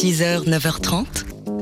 6h, 9h30,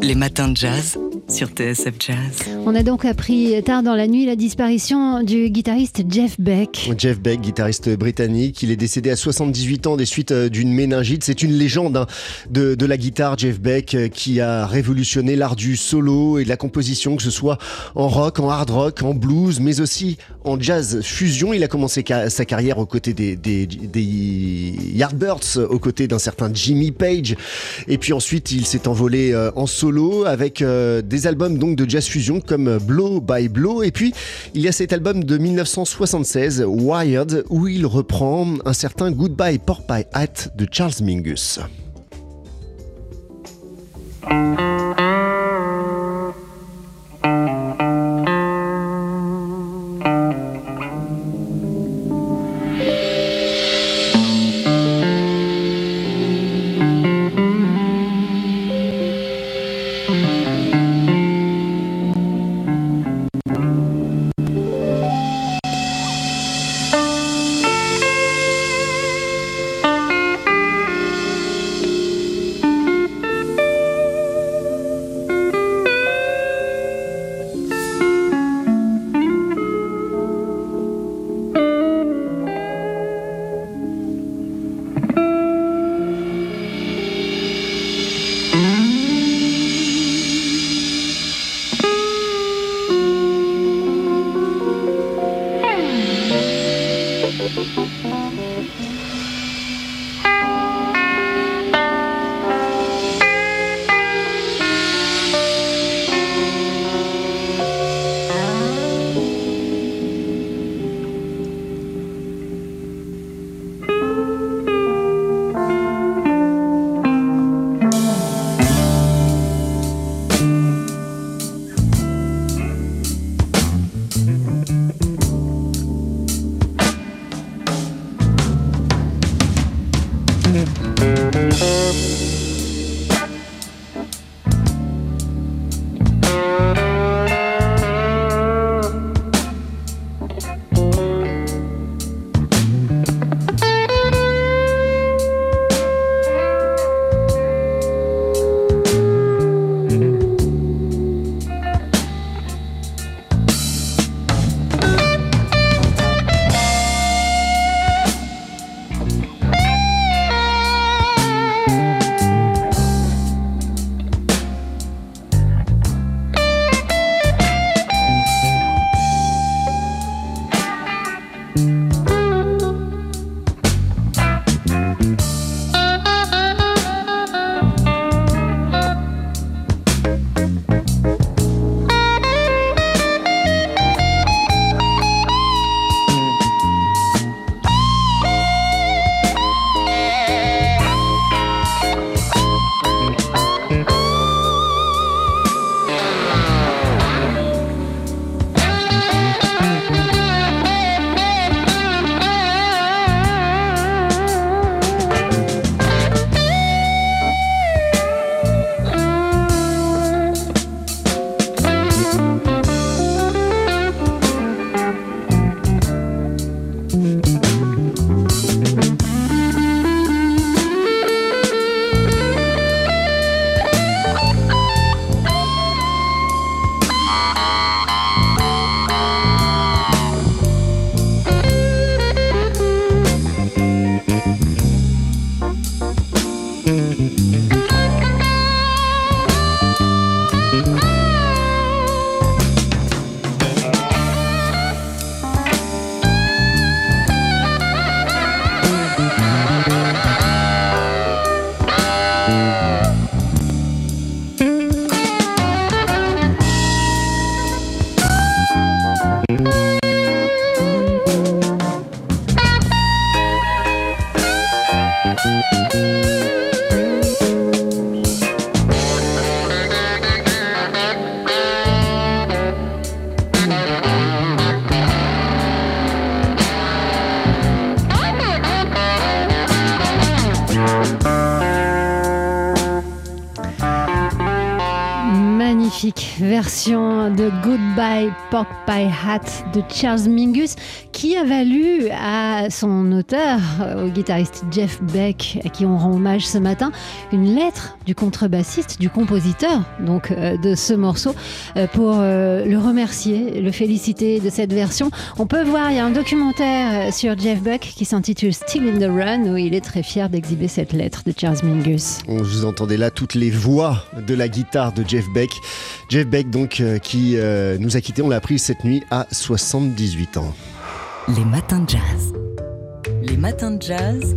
les matins de jazz sur TSF Jazz. On a donc appris tard dans la nuit la disparition du guitariste Jeff Beck. Jeff Beck, guitariste britannique, il est décédé à 78 ans des suites euh, d'une méningite. C'est une légende hein, de, de, la guitare, Jeff Beck, euh, qui a révolutionné l'art du solo et de la composition, que ce soit en rock, en hard rock, en blues, mais aussi en jazz fusion. Il a commencé sa carrière aux côtés des, Yardbirds, aux côtés d'un certain Jimmy Page. Et puis ensuite, il s'est envolé euh, en solo avec des albums donc de jazz fusion comme Blow by Blow. Et puis, il y a cet album de 1976, Wired, où il reprend un certain Goodbye Pork Pie Hat de Charles Mingus. Version de Goodbye Pork Pie Hat de Charles Mingus qui a valu à son auteur, au guitariste Jeff Beck, à qui on rend hommage ce matin, une lettre du contrebassiste, du compositeur donc euh, de ce morceau euh, pour euh, le remercier, le féliciter de cette version. On peut voir, il y a un documentaire sur Jeff Beck qui s'intitule Still in the Run où il est très fier d'exhiber cette lettre de Charles Mingus. Vous entendez là toutes les voix de la guitare de Jeff Beck. Jeff Beck donc qui nous a quittés, on l'a appris cette nuit à 78 ans. Les matins de jazz. Les matins de jazz.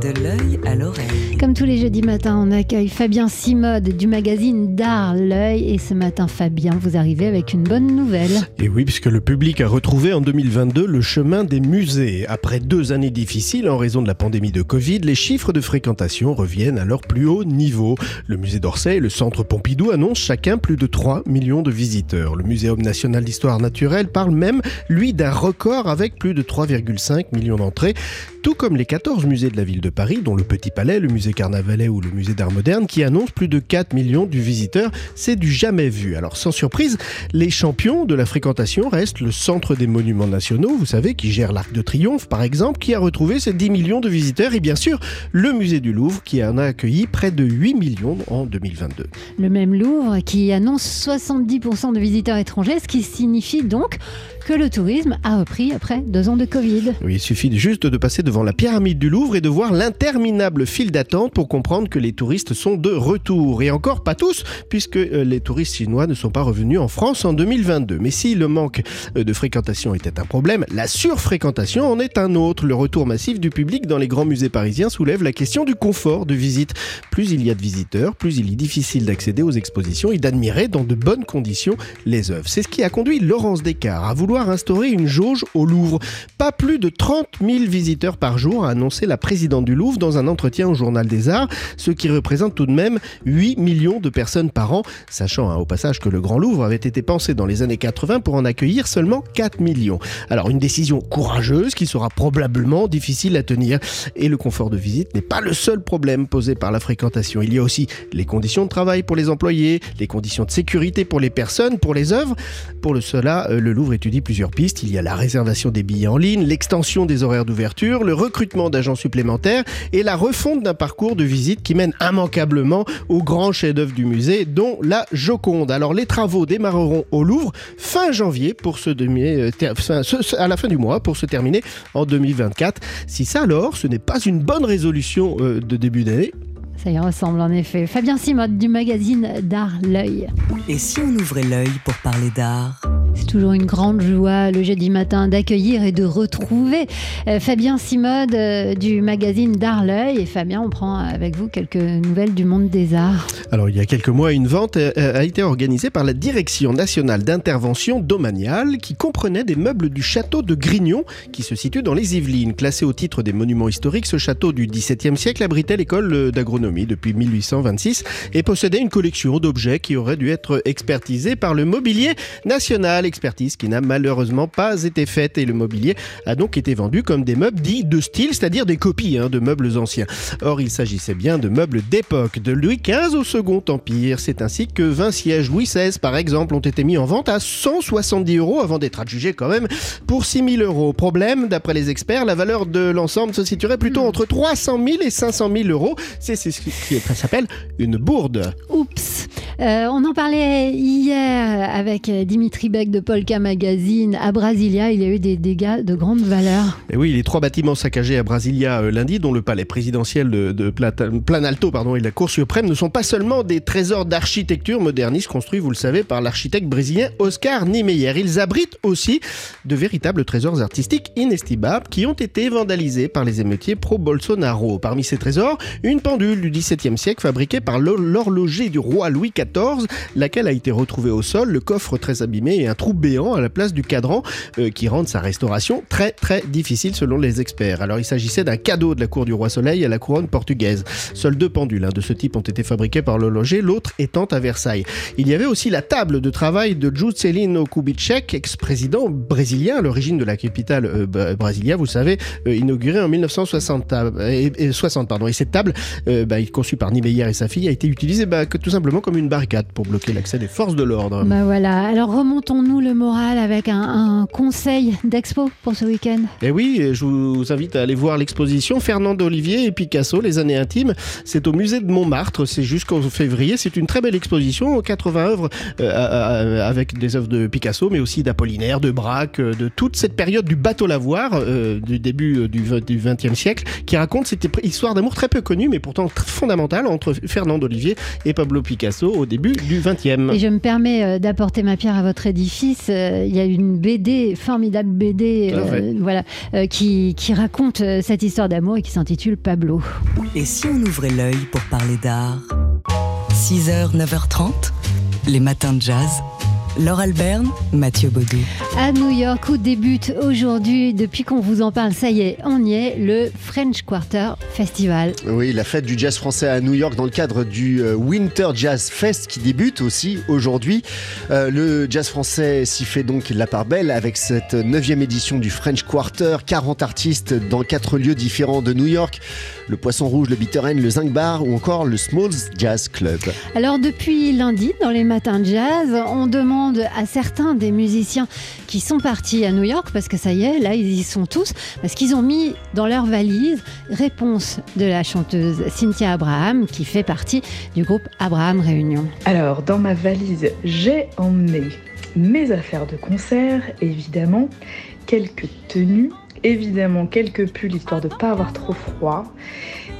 De l'œil à l'oreille. Comme tous les jeudis matins, on accueille Fabien Simode du magazine D'Art L'œil. Et ce matin, Fabien, vous arrivez avec une bonne nouvelle. Et oui, puisque le public a retrouvé en 2022 le chemin des musées. Après deux années difficiles en raison de la pandémie de Covid, les chiffres de fréquentation reviennent à leur plus haut niveau. Le musée d'Orsay et le centre Pompidou annoncent chacun plus de 3 millions de visiteurs. Le Muséum national d'histoire naturelle parle même, lui, d'un record avec plus de 3,5 millions d'entrées, tout comme les 14 musées de la ville de Paris, dont le Petit Palais, le musée Carnavalet ou le musée d'art moderne, qui annoncent plus de 4 millions de visiteurs. C'est du jamais vu. Alors sans surprise, les champions de la fréquentation restent le Centre des Monuments Nationaux, vous savez, qui gère l'Arc de Triomphe par exemple, qui a retrouvé ses 10 millions de visiteurs, et bien sûr le musée du Louvre, qui en a accueilli près de 8 millions en 2022. Le même Louvre qui annonce 70% de visiteurs étrangers, ce qui signifie donc que le tourisme a repris après deux ans de Covid. Il suffit juste de passer devant la pyramide du Louvre et de voir l'interminable file d'attente pour comprendre que les touristes sont de retour. Et encore pas tous, puisque euh, les touristes chinois ne sont pas revenus en France en 2022. Mais si le manque euh, de fréquentation était un problème, la surfréquentation en est un autre. Le retour massif du public dans les grands musées parisiens soulève la question du confort de visite. Plus il y a de visiteurs, plus il est difficile d'accéder aux expositions et d'admirer dans de bonnes conditions les œuvres. C'est ce qui a conduit Laurence Descartes à vouloir instaurer une jauge au Louvre. Pas plus de 30 000 visiteurs par jour, a annoncé la présidente du Louvre dans un entretien au Journal des Arts, ce qui représente tout de même 8 millions de personnes par an, sachant hein, au passage que le Grand Louvre avait été pensé dans les années 80 pour en accueillir seulement 4 millions. Alors une décision courageuse qui sera probablement difficile à tenir. Et le confort de visite n'est pas le seul problème posé par la fréquentation. Il y a aussi les conditions de travail pour les employés, les conditions de sécurité pour les personnes, pour les œuvres. Pour cela, euh, le Louvre étudie plusieurs pistes. Il y a la réservation des billets en ligne, l'extension des horaires d'ouverture, le recrutement d'agents supplémentaires et la refonte d'un parcours de visite qui mène immanquablement au grand chef-d'œuvre du musée, dont la Joconde. Alors les travaux démarreront au Louvre fin janvier pour se euh, à la fin du mois pour se terminer en 2024. Si ça alors, ce n'est pas une bonne résolution euh, de début d'année, ça y ressemble en effet. Fabien Simode du magazine D'Art L'œil. Et si on ouvrait l'œil pour parler d'art? C'est toujours une grande joie le jeudi matin d'accueillir et de retrouver euh, Fabien Simode euh, du magazine D'Art L'œil. Et Fabien, on prend avec vous quelques nouvelles du monde des arts. Alors, il y a quelques mois, une vente euh, a été organisée par la Direction nationale d'intervention domaniale qui comprenait des meubles du château de Grignon qui se situe dans les Yvelines. Classé au titre des monuments historiques, ce château du XVIIe siècle abritait l'école d'agronomie depuis 1826 et possédait une collection d'objets qui auraient dû être expertisés par le mobilier national expertise qui n'a malheureusement pas été faite et le mobilier a donc été vendu comme des meubles dits de style, c'est-à-dire des copies hein, de meubles anciens. Or, il s'agissait bien de meubles d'époque, de Louis XV au Second Empire. C'est ainsi que 20 sièges Louis XVI, par exemple, ont été mis en vente à 170 euros avant d'être adjugés quand même pour 6 000 euros. Problème, d'après les experts, la valeur de l'ensemble se situerait plutôt entre 300 000 et 500 000 euros. C'est ce qui s'appelle une bourde. Oups. Euh, on en parlait hier avec Dimitri Beck de Polka Magazine. À Brasilia, il y a eu des dégâts de grande valeur. Et oui, les trois bâtiments saccagés à Brasilia euh, lundi, dont le palais présidentiel de, Planalto pardon, et la Cour suprême, ne sont pas seulement des trésors d'architecture moderniste construits, vous le savez, par l'architecte brésilien Oscar Niemeyer. Ils abritent aussi de véritables trésors artistiques inestimables qui ont été vandalisés par les émeutiers pro-Bolsonaro. Parmi ces trésors, une pendule du XVIIe siècle fabriquée par l'horloger du roi Louis XIV 2014, laquelle a été retrouvée au sol, le coffre très abîmé et un trou béant à la place du cadran euh, qui rendent sa restauration très très difficile selon les experts. Alors il s'agissait d'un cadeau de la cour du roi Soleil à la couronne portugaise. Seuls deux pendules hein, de ce type ont été fabriqués par l'horloger, l'autre étant à Versailles. Il y avait aussi la table de travail de Juscelino Kubitschek, ex-président brésilien l'origine de la capitale euh, brasilia, vous savez, euh, inaugurée en 1960. et, 60, pardon. et cette table, euh, bah, conçue par Niemeyer et sa fille, a été utilisée bah, tout simplement comme une pour bloquer l'accès des forces de l'ordre. Bah voilà, alors remontons-nous le moral avec un, un conseil d'expo pour ce week-end. Et eh oui, je vous invite à aller voir l'exposition Fernando Olivier et Picasso, les années intimes. C'est au musée de Montmartre, c'est jusqu'en février. C'est une très belle exposition, 80 œuvres euh, avec des œuvres de Picasso, mais aussi d'Apollinaire, de Braque, de toute cette période du bateau lavoir euh, du début du XXe siècle, qui raconte cette histoire d'amour très peu connue, mais pourtant fondamentale entre Fernando Olivier et Pablo Picasso au début du XXe. Et je me permets euh, d'apporter ma pierre à votre édifice. Il y a une BD, formidable BD, voilà, qui, qui raconte cette histoire d'amour et qui s'intitule Pablo. Et si on ouvrait l'œil pour parler d'art? 6h, 9h30, les matins de jazz. Laure Alberne, Mathieu Baudou. À New York, où débute aujourd'hui, depuis qu'on vous en parle, ça y est, on y est, le French Quarter Festival. Oui, la fête du jazz français à New York dans le cadre du euh, Winter Jazz Fest qui débute aussi aujourd'hui. Euh, le jazz français s'y fait donc la part belle avec cette neuvième édition du French Quarter. 40 artistes dans quatre lieux différents de New York. Le Poisson Rouge, le Bitter End, le Zinc Bar ou encore le Smalls Jazz Club. Alors depuis lundi, dans les matins de jazz, on demande à certains des musiciens qui sont partis à New York, parce que ça y est, là, ils y sont tous, parce qu'ils ont mis dans leur valise réponse de la chanteuse Cynthia Abraham, qui fait partie du groupe Abraham Réunion. Alors, dans ma valise, j'ai emmené mes affaires de concert, évidemment, quelques tenues, évidemment quelques pulls histoire de pas avoir trop froid.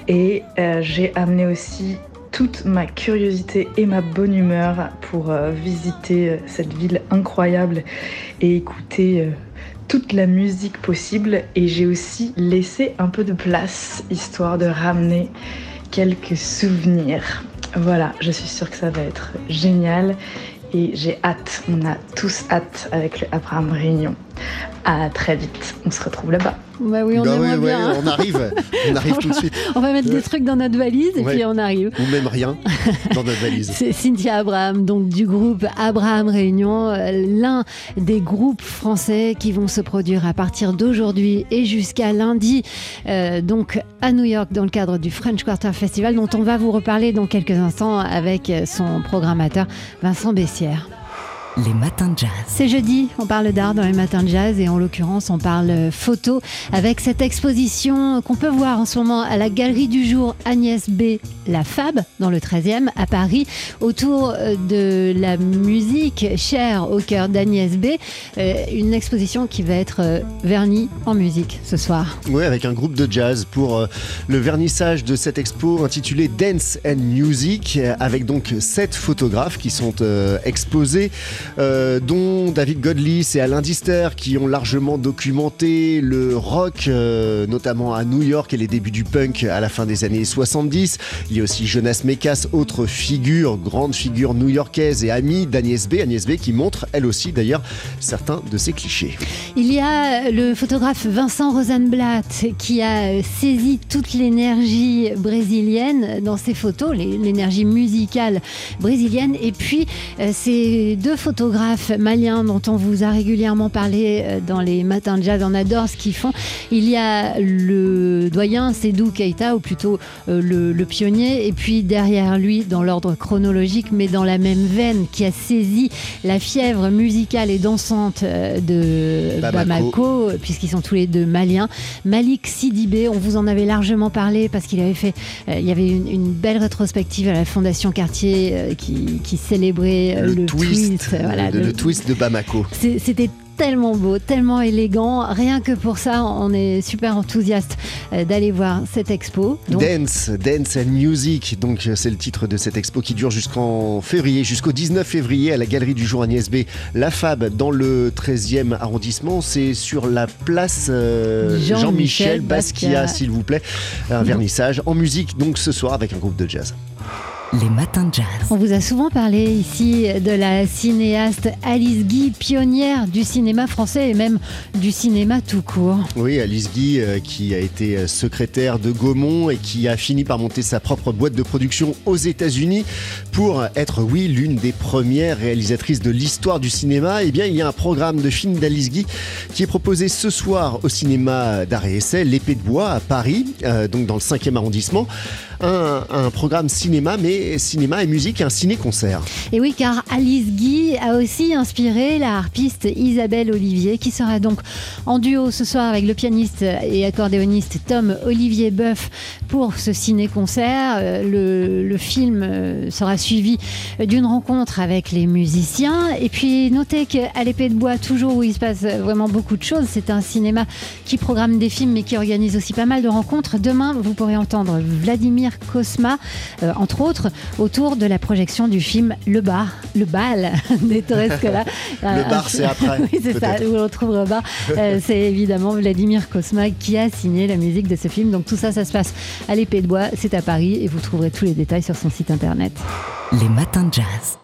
Et euh, j'ai amené aussi toute ma curiosité et ma bonne humeur pour euh, visiter euh, cette ville incroyable et écouter toute la musique possible. Et j'ai aussi laissé un peu de place histoire de ramener quelques souvenirs. Voilà, je suis sûre que ça va être génial et j'ai hâte, on a tous hâte avec le Abraham Réunion. À très vite, on se retrouve là-bas. Bah oui, on bah bien. on arrive, on arrive tout de suite. On va mettre des trucs dans notre valise et puis on arrive. Ou même rien dans notre valise. C'est Cynthia Abraham, donc du groupe Abraham Réunion, l'un des groupes français qui vont se produire à partir d'aujourd'hui et jusqu'à lundi, euh, donc à New York dans le cadre du French Quarter Festival, dont on va vous reparler dans quelques instants avec son programmateur Vincent Bessière. Les matins de jazz. C'est jeudi, on parle d'art dans les matins de jazz et en l'occurrence on parle photo avec cette exposition qu'on peut voir en ce moment à la Galerie du Jour Agnès B, la Fab, dans le 13e à Paris, autour euh, de la musique chère au cœur d'Agnès B. Euh, une exposition qui va être euh, vernie en musique ce soir. Oui, avec un groupe de jazz pour le vernissage de cette expo intitulée Dance and Music, avec donc sept photographes qui sont exposés. Euh, dont David Godlis et Alain Dister, qui ont largement documenté le rock, euh, notamment à New York et les débuts du punk à la fin des années 70. Il y a aussi Jonas Mekas, autre figure, grande figure new-yorkaise et amie d'Agnès B. Agnès B qui montre, elle aussi d'ailleurs, certains de ses clichés. Il y a le photographe Vincent Rosenblatt qui a saisi toute l'énergie brésilienne dans ses photos, l'énergie musicale brésilienne. Et puis, euh, ces deux photographes photographes maliens dont on vous a régulièrement parlé euh, dans les matins de jazz, on adore ce qu'ils font. Il y a le doyen Sedou Keita, ou plutôt euh, le, pionnier, et puis derrière lui, dans l'ordre chronologique, mais dans la même veine, qui a saisi la fièvre musicale et dansante euh, de Bamako, puisqu'ils sont tous les deux maliens. Malik Sidibé, on vous en avait largement parlé parce qu'il avait fait, il y avait une, belle rétrospective à la Fondation Cartier qui, célébrait le, twist le, twist de Bamako. C'était tellement beau, tellement élégant. Rien que pour ça, on est super enthousiaste euh, d'aller voir cette expo. Dance, Dance and Music. Donc, euh, c'est le titre de cette expo qui dure jusqu'en février, jusqu'au 19 février à la Galerie du Jour Agnès B. La Fab, dans le 13e arrondissement. C'est sur la place euh, Jean-Michel Basquiat, s'il vous plaît. Un vernissage en musique, donc ce soir avec un groupe de jazz. Les matins de jazz. On vous a souvent parlé ici de la cinéaste Alice Guy, pionnière du cinéma français et même du cinéma tout court. Oui, Alice Guy, euh, qui a été euh, secrétaire de Gaumont et qui a fini par monter sa propre boîte de production aux États-Unis pour être, oui, l'une des premières réalisatrices de l'histoire du cinéma. Eh bien, il y a un programme de film d'Alice Guy qui est proposé ce soir au cinéma d'arrêt essai, L'Épée de Bois à Paris, euh, donc dans le 5e arrondissement. Un, programme cinéma, mais cinéma et musique, un ciné-concert. Et oui, car Alice Guy a aussi inspiré la harpiste Isabelle Olivier, qui sera donc en duo ce soir avec le pianiste et accordéoniste Tom Olivier Boeuf pour ce ciné-concert. Euh, Le, le film euh, sera suivi d'une rencontre avec les musiciens. Et puis, notez qu'à l'épée de bois, toujours où il se passe vraiment beaucoup de choses, c'est un cinéma qui programme des films mais qui organise aussi pas mal de rencontres. Demain, vous pourrez entendre Vladimir Kosma, euh, entre autres, autour de la projection du film Le Bar, Le Bal des Torres Scola. Le bar, c'est après. oui, c'est ça, où on bar. Euh, c'est évidemment Vladimir Kosma qui a signé la musique de ce film. Donc tout ça, ça se passe à l'épée de bois, c'est à Paris et vous trouverez tous les détails sur son site internet. Les matins de jazz.